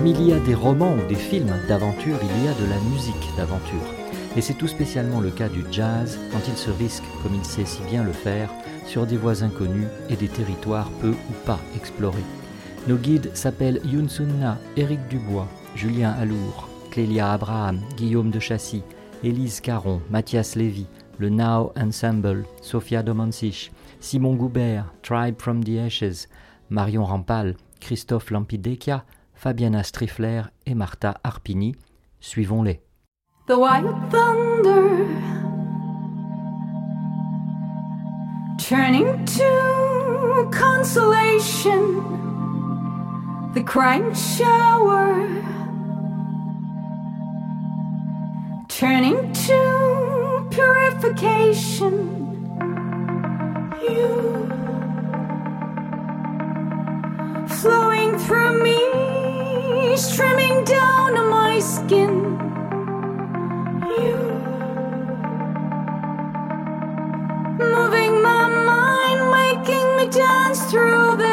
Comme il y a des romans ou des films d'aventure, il y a de la musique d'aventure. Et c'est tout spécialement le cas du jazz quand il se risque, comme il sait si bien le faire, sur des voies inconnues et des territoires peu ou pas explorés. Nos guides s'appellent Youn Sunna, Éric Dubois, Julien Alour, Clélia Abraham, Guillaume de Chassis, Élise Caron, Mathias Lévy, le Now Ensemble, Sophia Domansich, Simon Goubert, Tribe from the Ashes, Marion Rampal, Christophe Lampidekia, Fabiana Strifler et Martha Arpini. Suivons-les. The white thunder turning to consolation, the crying shower turning to purification. You flowing through me, streaming down on my skin. You moving my mind, making me dance through this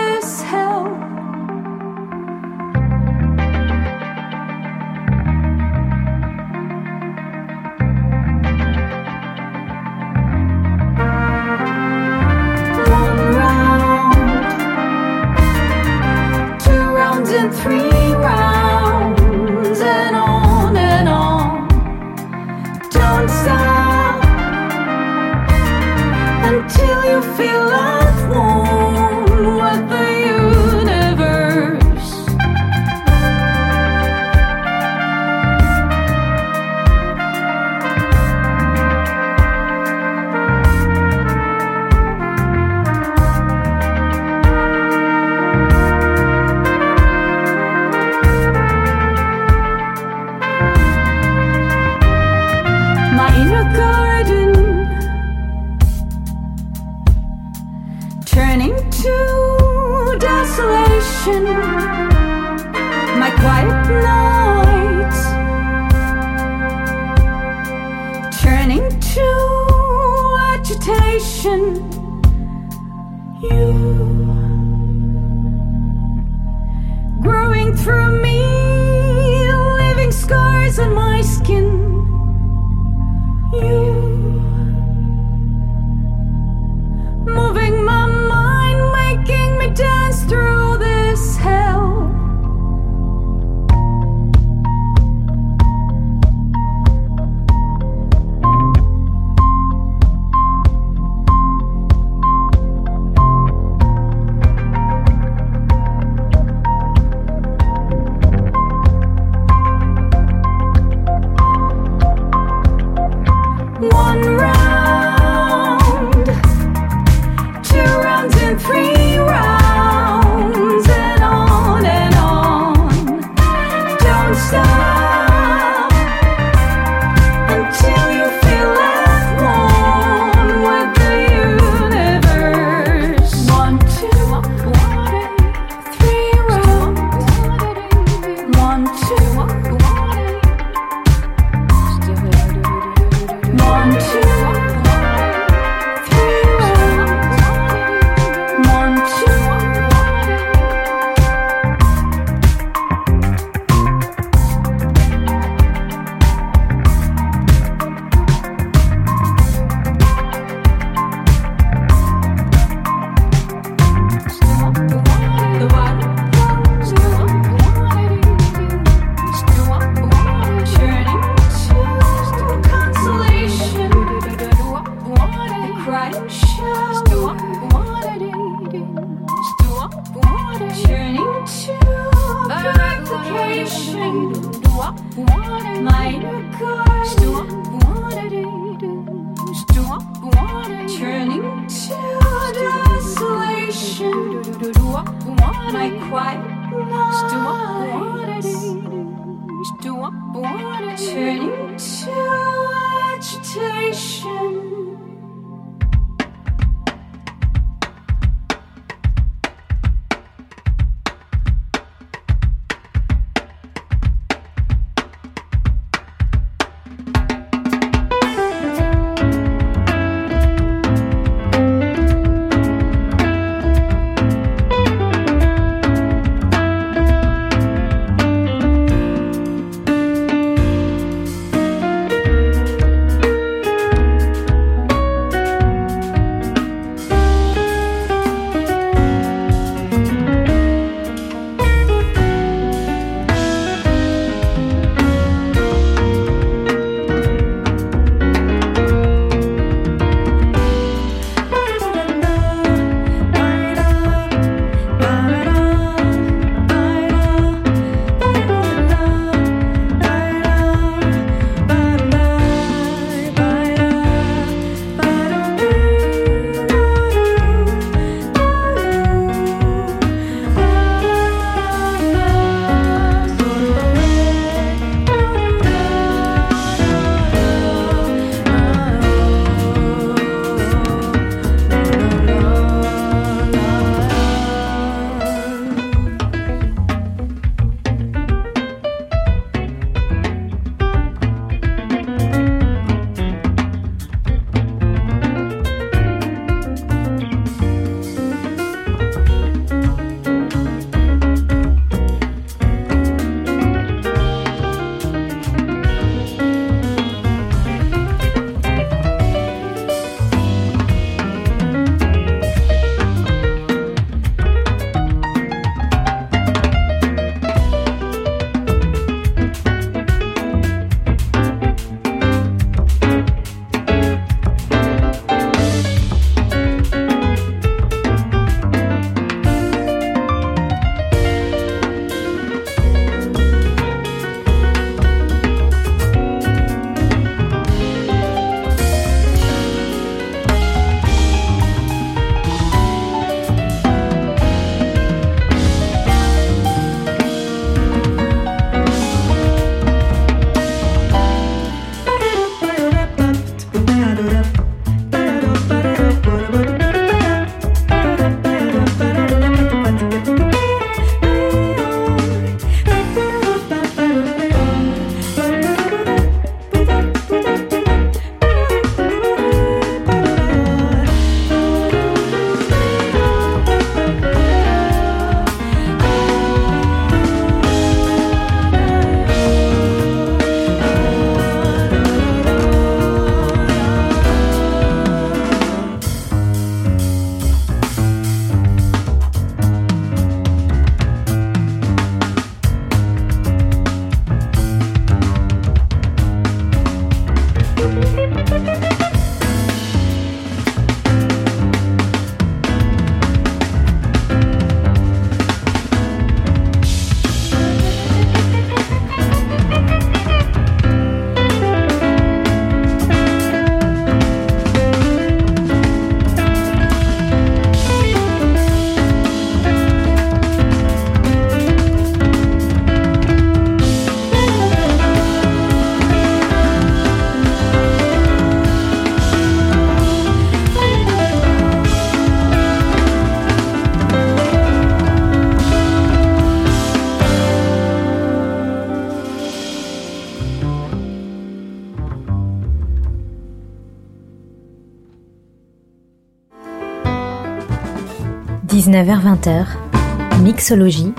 19h-20h, Mixologie,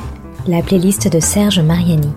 la playlist de Serge Mariani.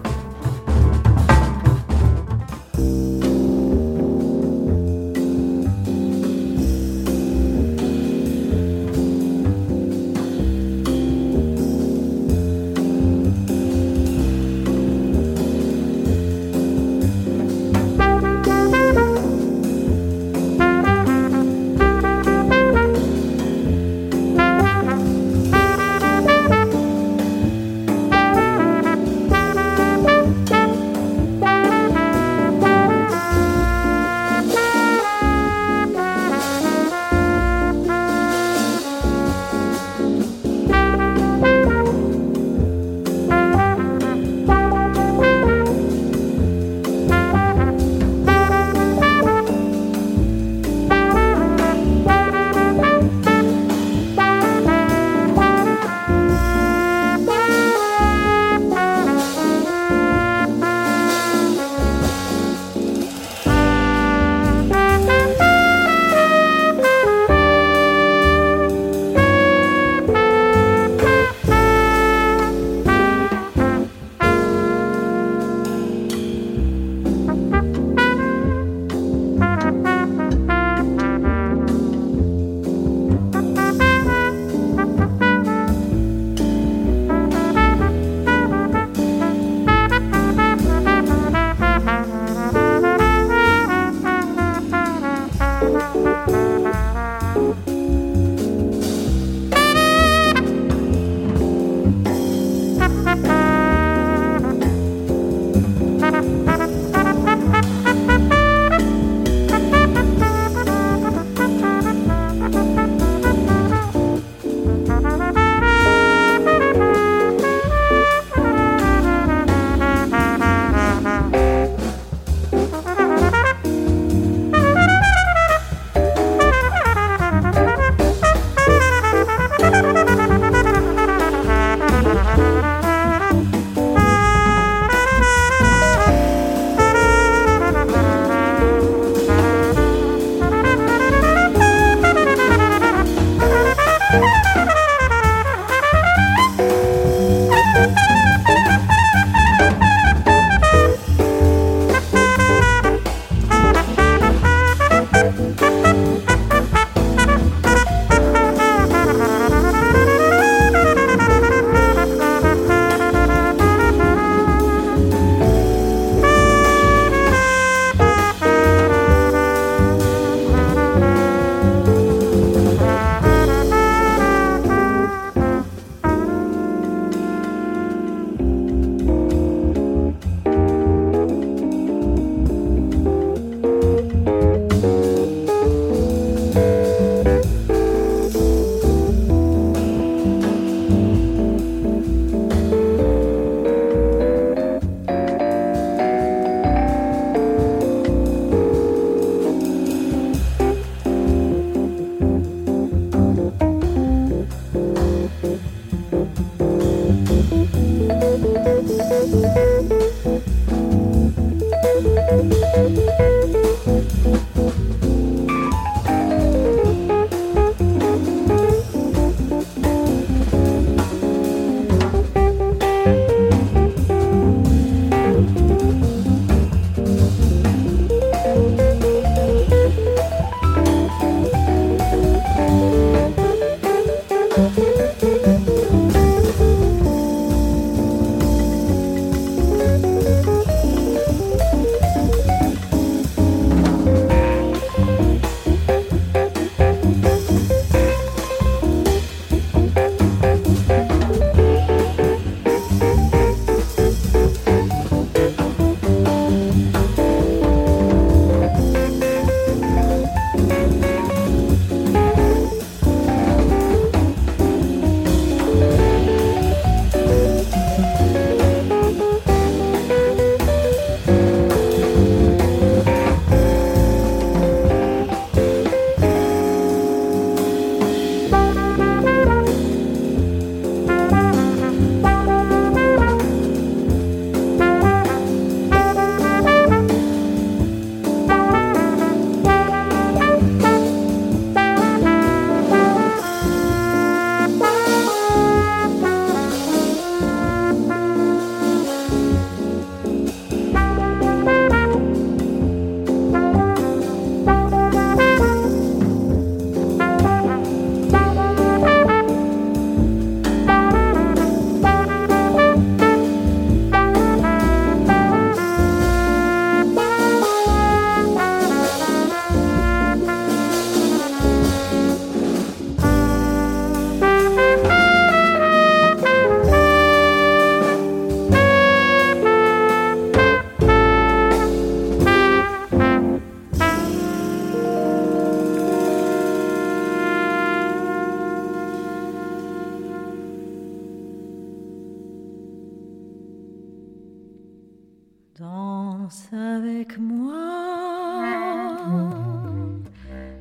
Danse avec moi,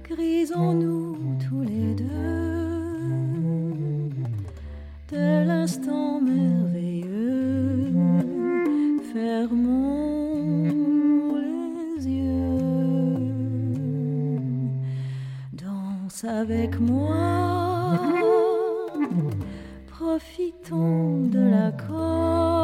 grisons-nous tous les deux de l'instant merveilleux. Fermons les yeux, danse avec moi, profitons de l'accord.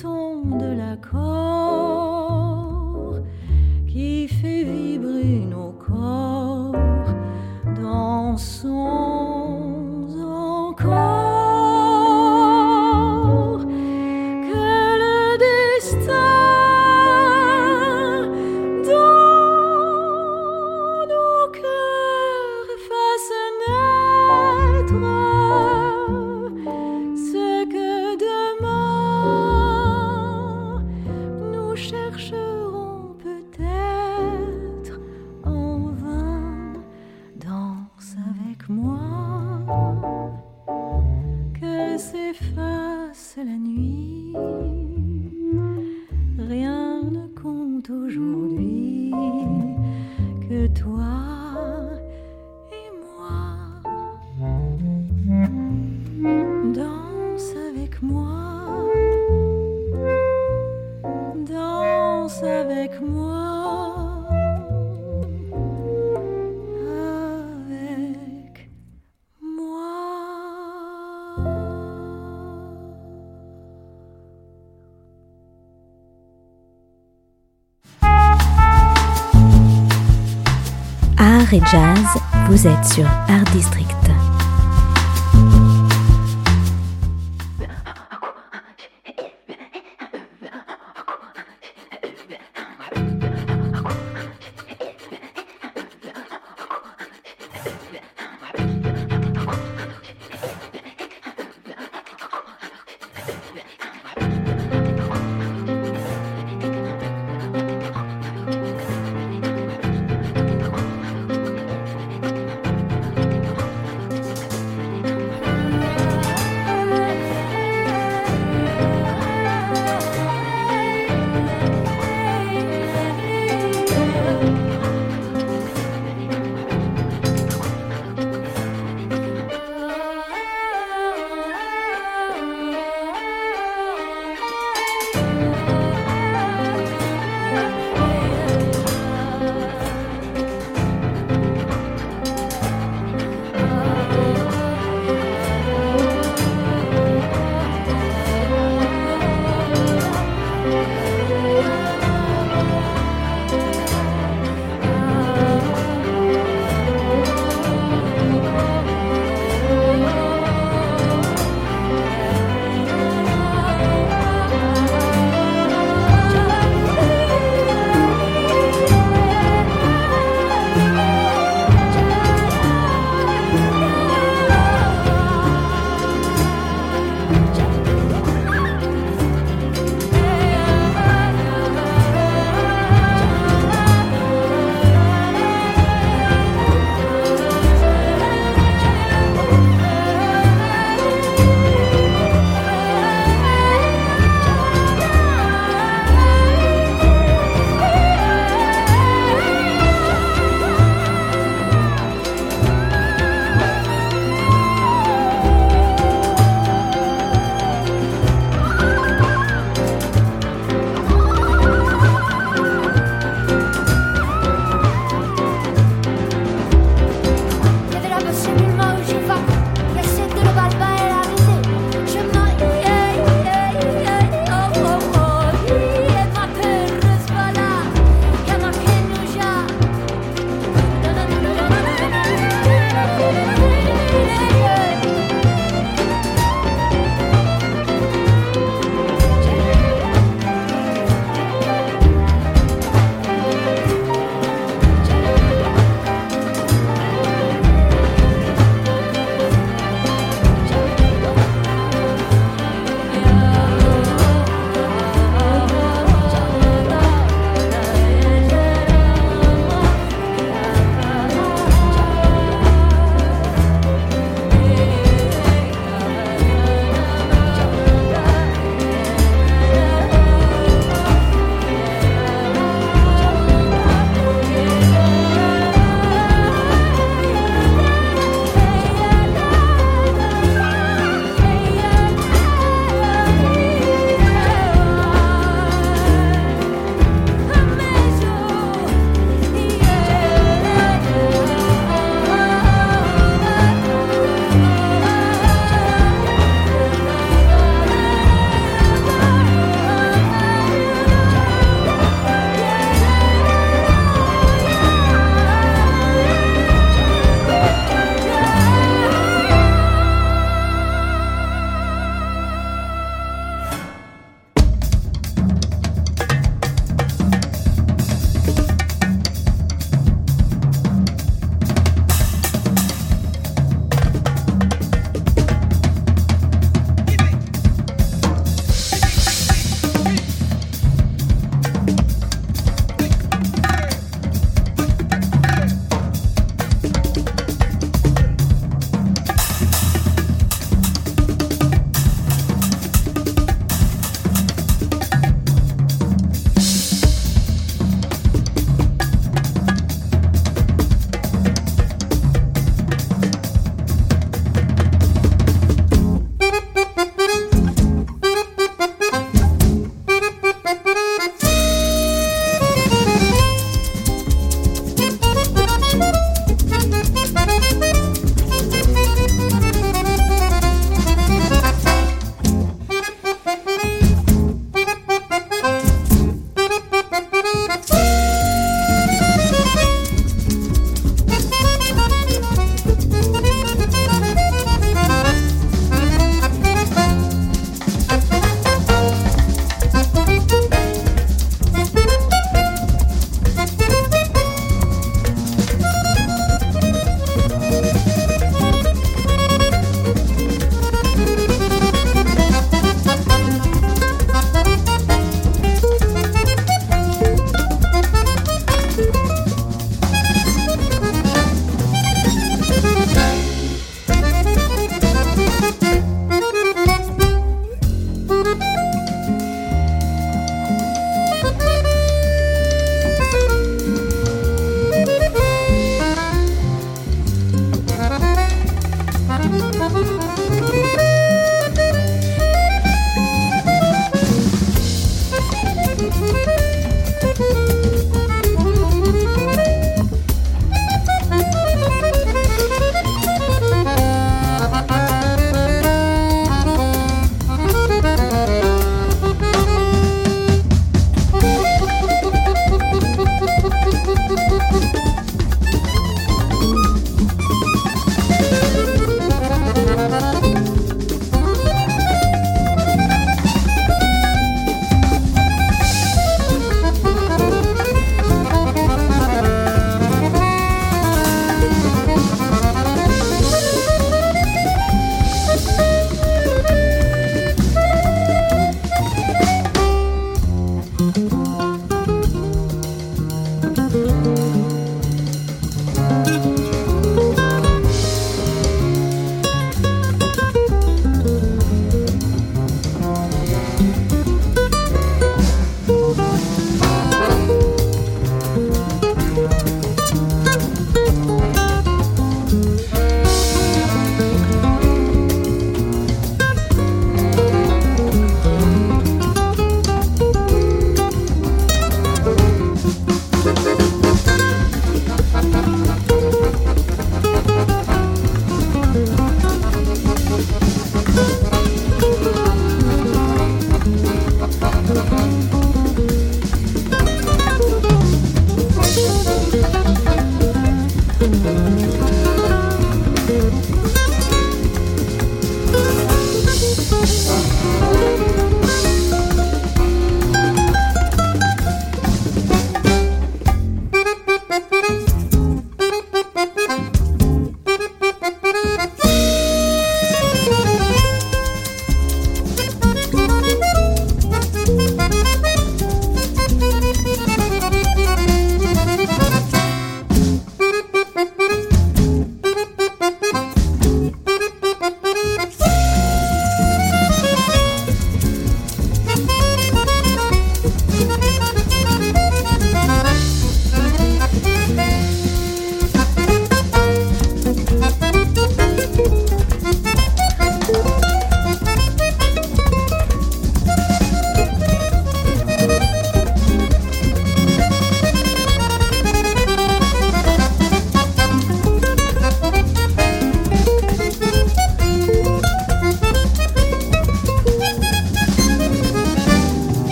tombe de la corde. Soirée Jazz, vous êtes sur Art District.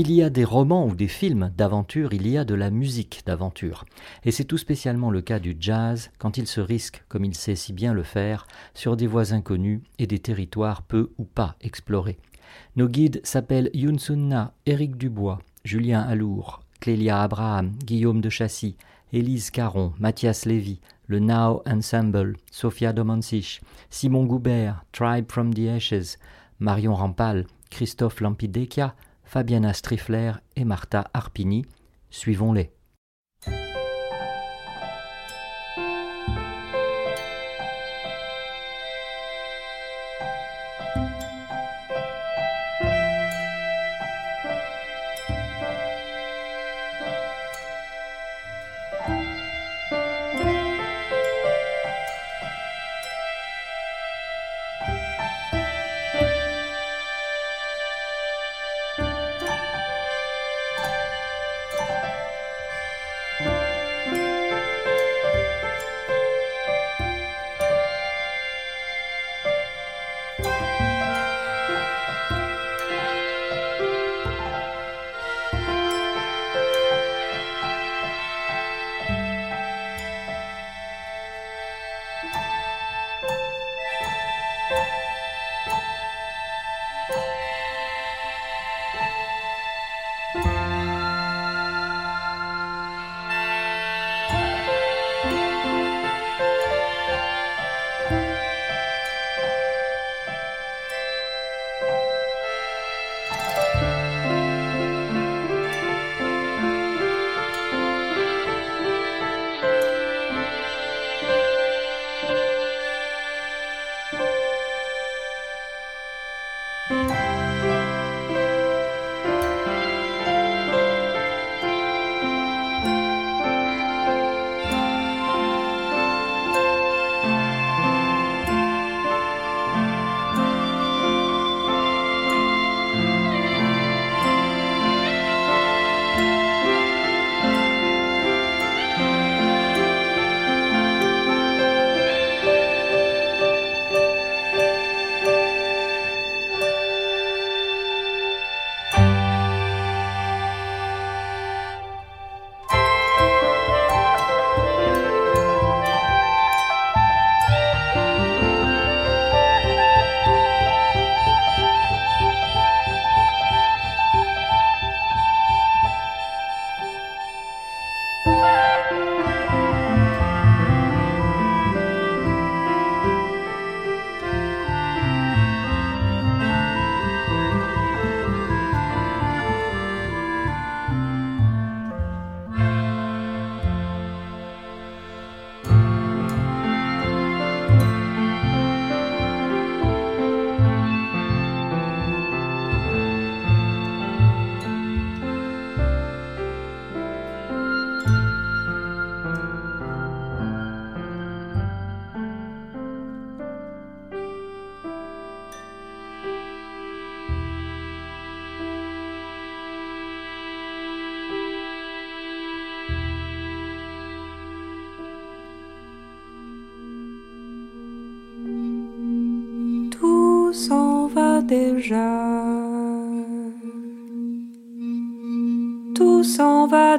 Il y a des romans ou des films d'aventure, il y a de la musique d'aventure. Et c'est tout spécialement le cas du jazz quand il se risque, comme il sait si bien le faire, sur des voies inconnues et des territoires peu ou pas explorés. Nos guides s'appellent Youn Sunna, Éric Dubois, Julien Alour, Clélia Abraham, Guillaume de Chassis, Élise Caron, Mathias Lévy, le Now Ensemble, Sophia Domansich, Simon Goubert, Tribe from the Ashes, Marion Rampal, Christophe Lampidekia, Fabiana Strifler et Martha Arpini. Suivons-les.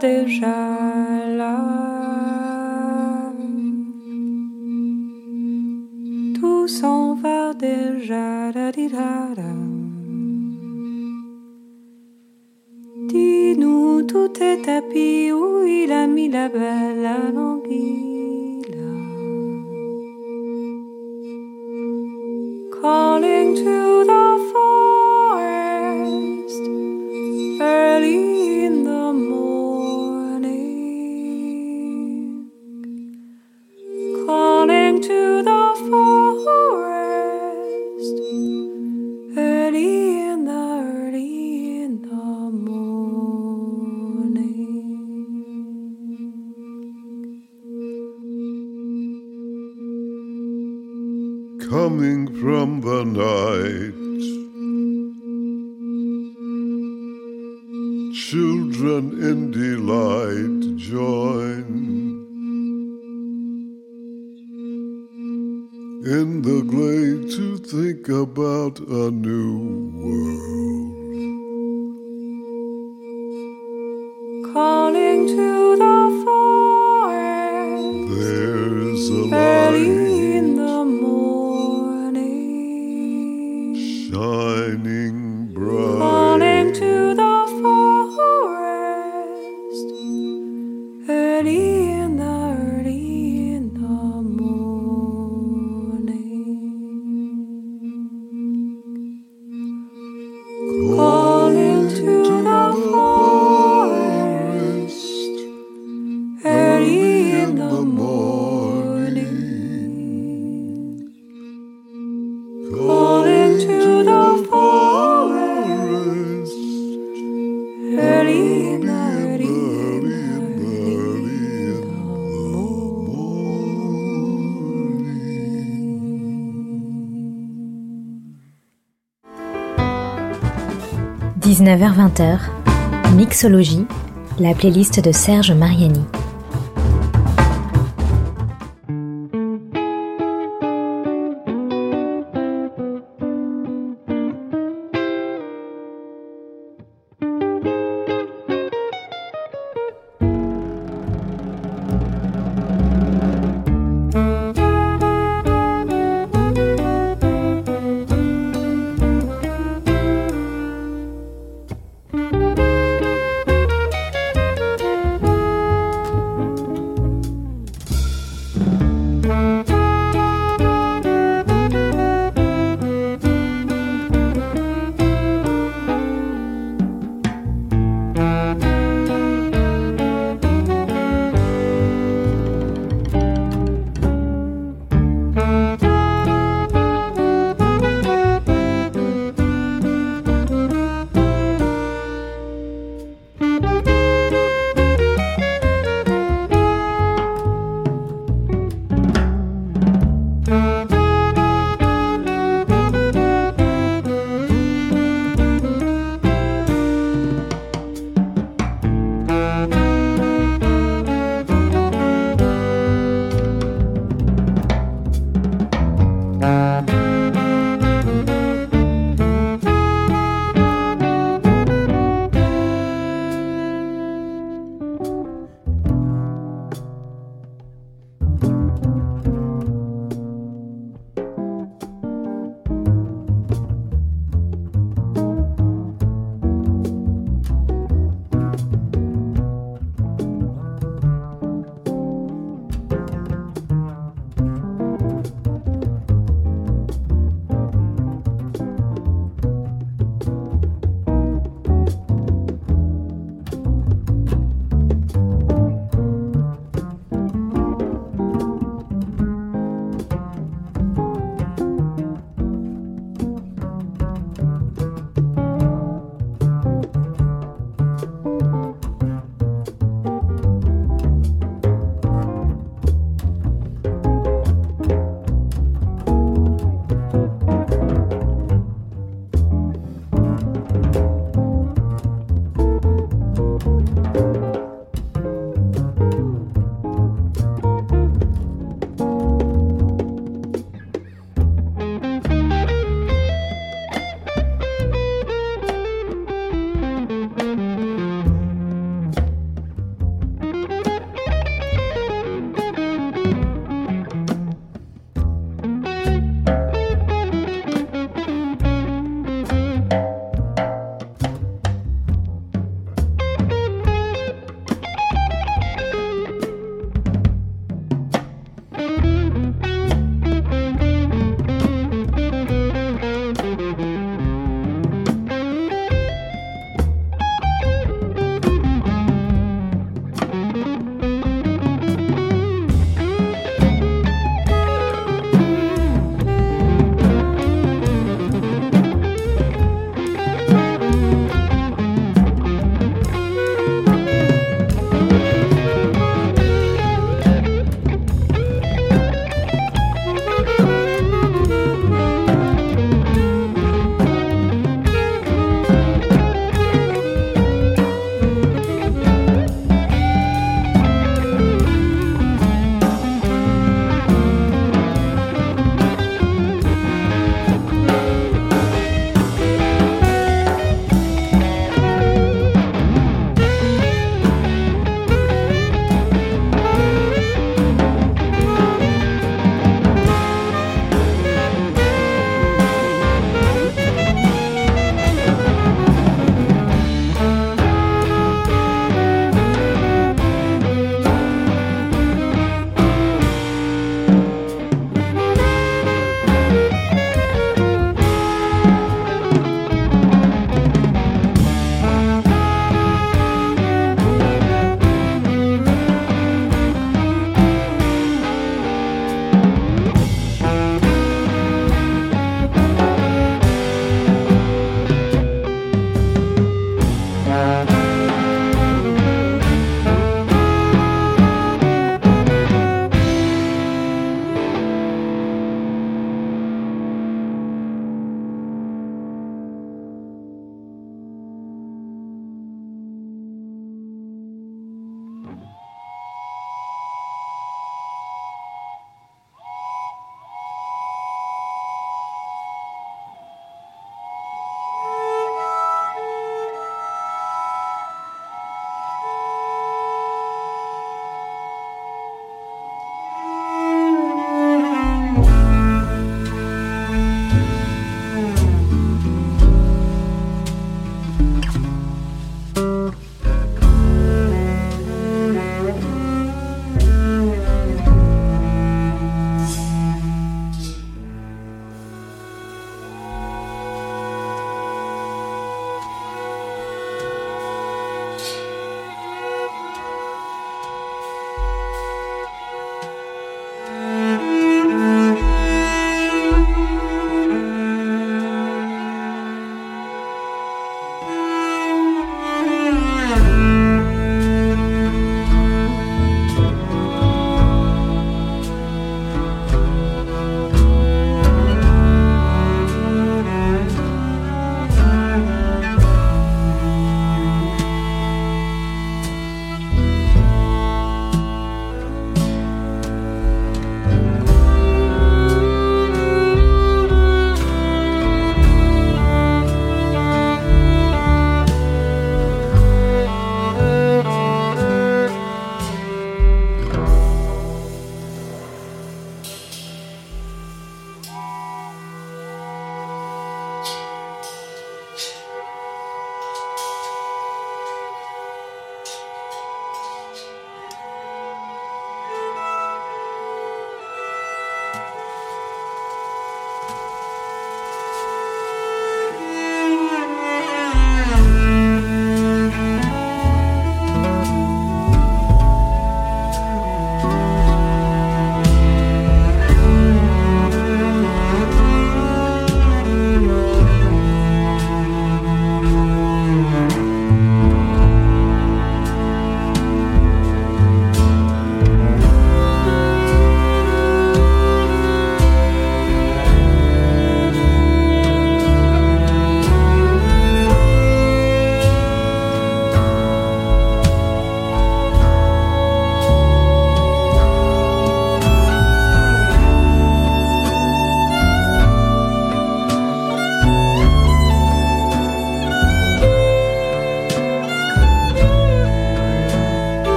Déjà coming from the night. Children in delight join in the glade to think about a new world. 19h-20h, Mixologie, la playlist de Serge Mariani.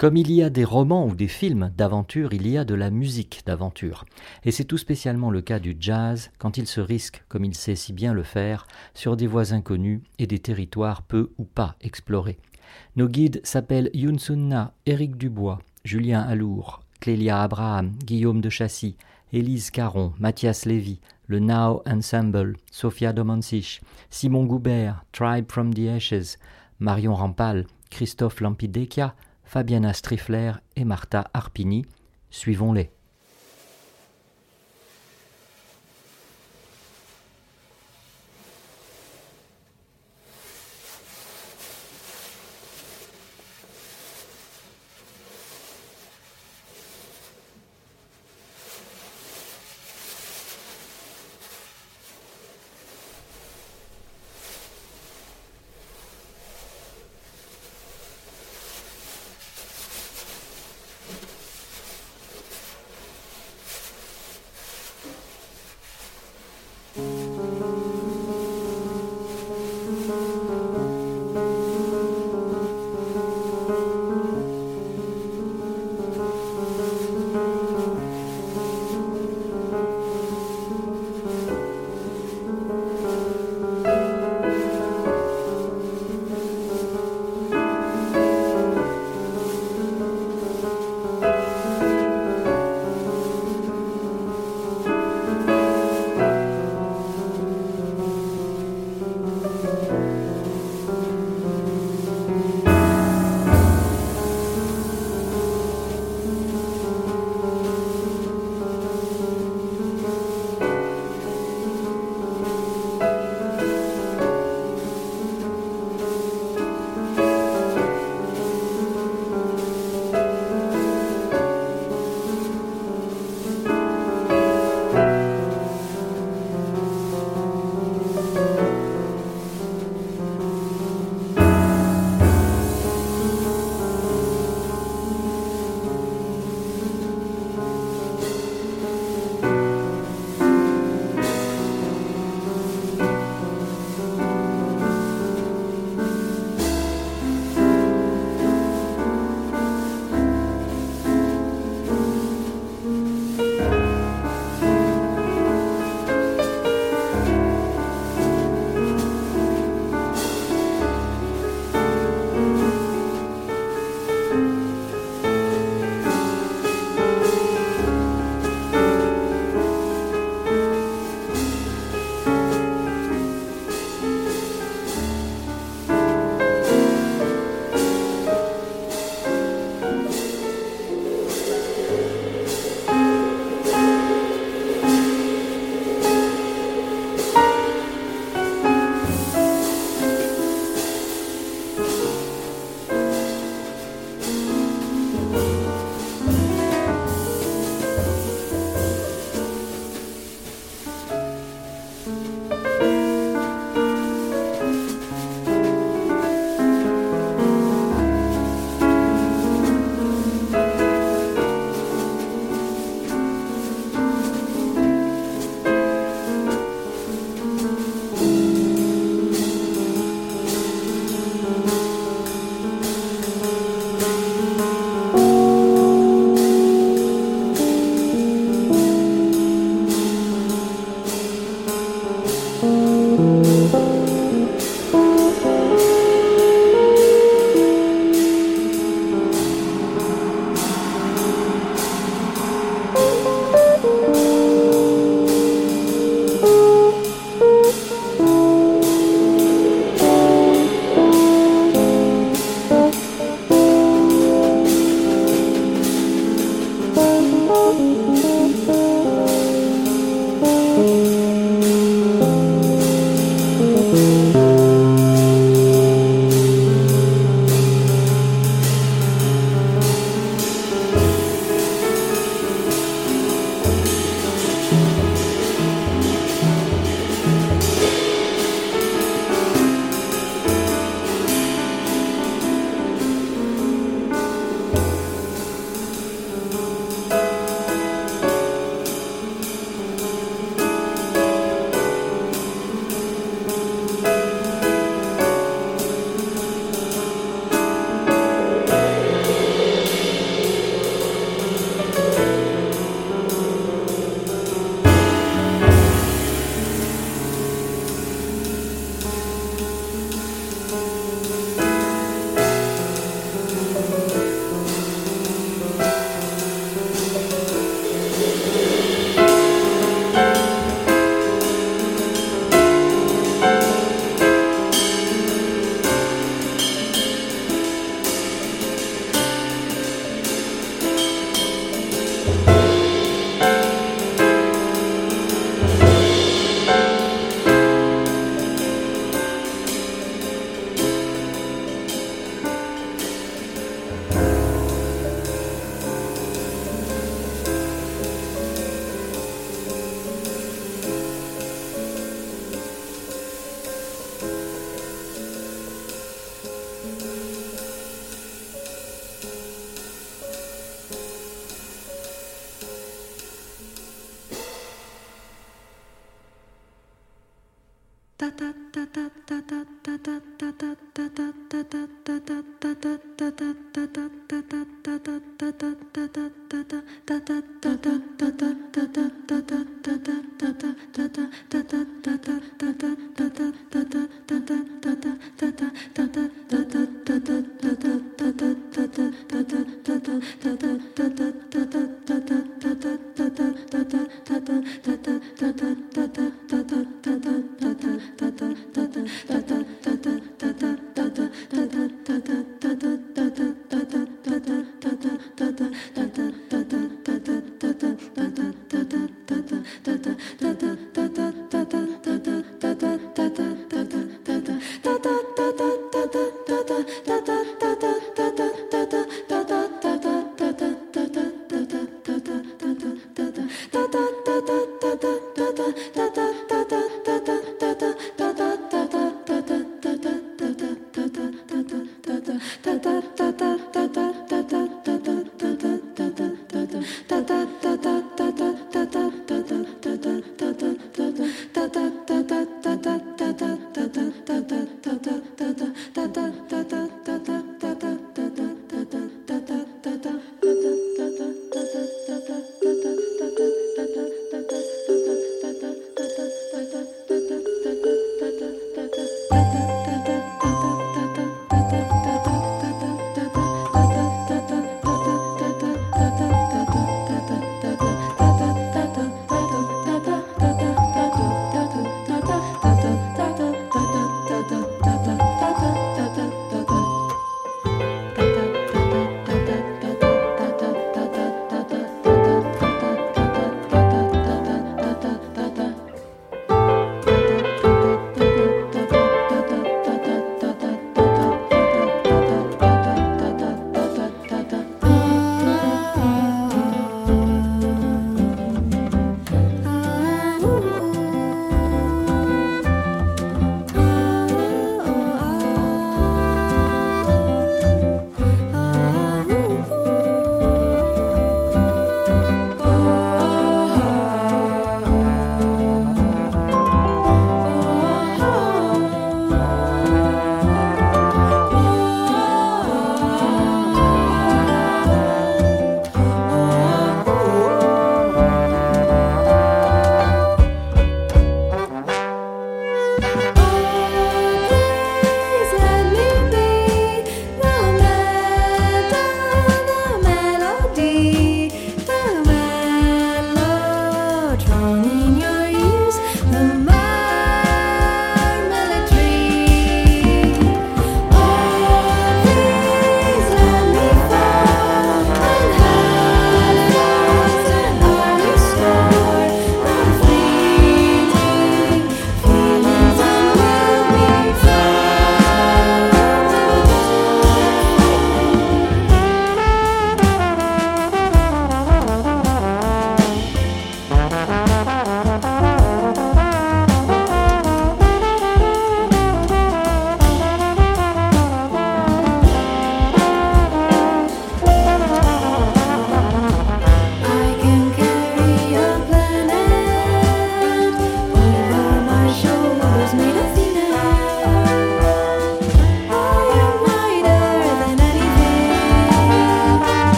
Comme il y a des romans ou des films d'aventure, il y a de la musique d'aventure. Et c'est tout spécialement le cas du jazz quand il se risque, comme il sait si bien le faire, sur des voies inconnues et des territoires peu ou pas explorés. Nos guides s'appellent Youn Sunna, Éric Dubois, Julien Alour, Clélia Abraham, Guillaume de Chassis, Élise Caron, Mathias Lévy, le Now Ensemble, Sophia Domansich, Simon Goubert, Tribe from the Ashes, Marion Rampal, Christophe Lampidekia, Fabiana Strifler et Martha Arpini. Suivons-les.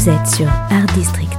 Vous êtes sur Art District.